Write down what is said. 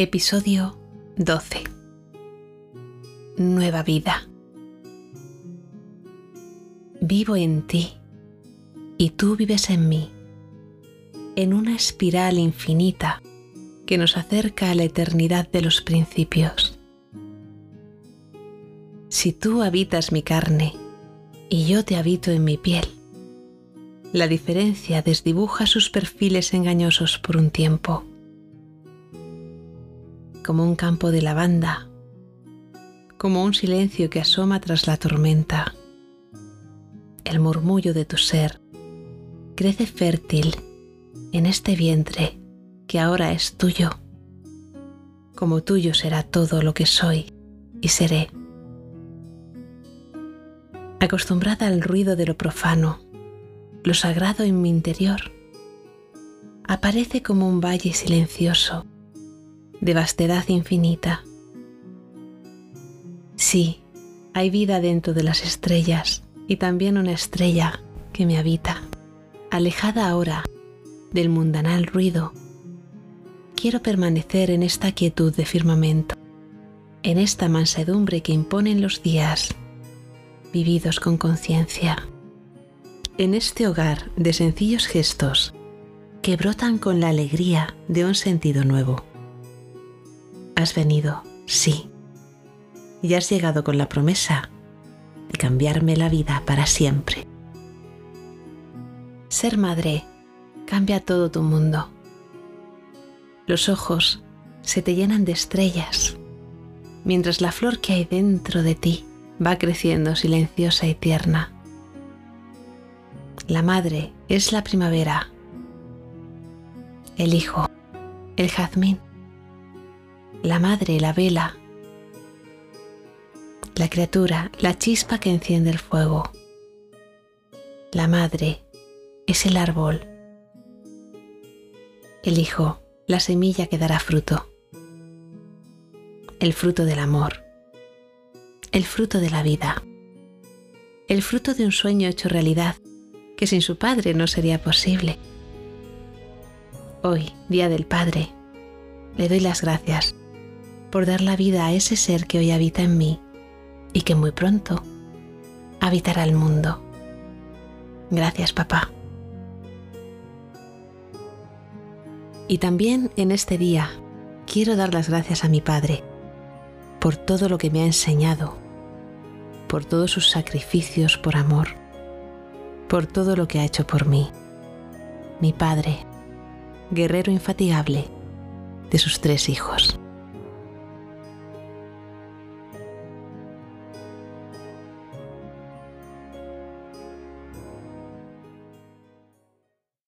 Episodio 12. Nueva vida. Vivo en ti y tú vives en mí, en una espiral infinita que nos acerca a la eternidad de los principios. Si tú habitas mi carne y yo te habito en mi piel, la diferencia desdibuja sus perfiles engañosos por un tiempo como un campo de lavanda, como un silencio que asoma tras la tormenta. El murmullo de tu ser crece fértil en este vientre que ahora es tuyo, como tuyo será todo lo que soy y seré. Acostumbrada al ruido de lo profano, lo sagrado en mi interior aparece como un valle silencioso de vastedad infinita. Sí, hay vida dentro de las estrellas y también una estrella que me habita, alejada ahora del mundanal ruido. Quiero permanecer en esta quietud de firmamento, en esta mansedumbre que imponen los días, vividos con conciencia, en este hogar de sencillos gestos que brotan con la alegría de un sentido nuevo. Has venido, sí, y has llegado con la promesa de cambiarme la vida para siempre. Ser madre cambia todo tu mundo. Los ojos se te llenan de estrellas, mientras la flor que hay dentro de ti va creciendo silenciosa y tierna. La madre es la primavera, el hijo, el jazmín, la madre, la vela, la criatura, la chispa que enciende el fuego. La madre es el árbol, el hijo, la semilla que dará fruto, el fruto del amor, el fruto de la vida, el fruto de un sueño hecho realidad que sin su padre no sería posible. Hoy, Día del Padre, le doy las gracias por dar la vida a ese ser que hoy habita en mí y que muy pronto habitará el mundo. Gracias, papá. Y también en este día quiero dar las gracias a mi Padre por todo lo que me ha enseñado, por todos sus sacrificios por amor, por todo lo que ha hecho por mí. Mi Padre, guerrero infatigable de sus tres hijos.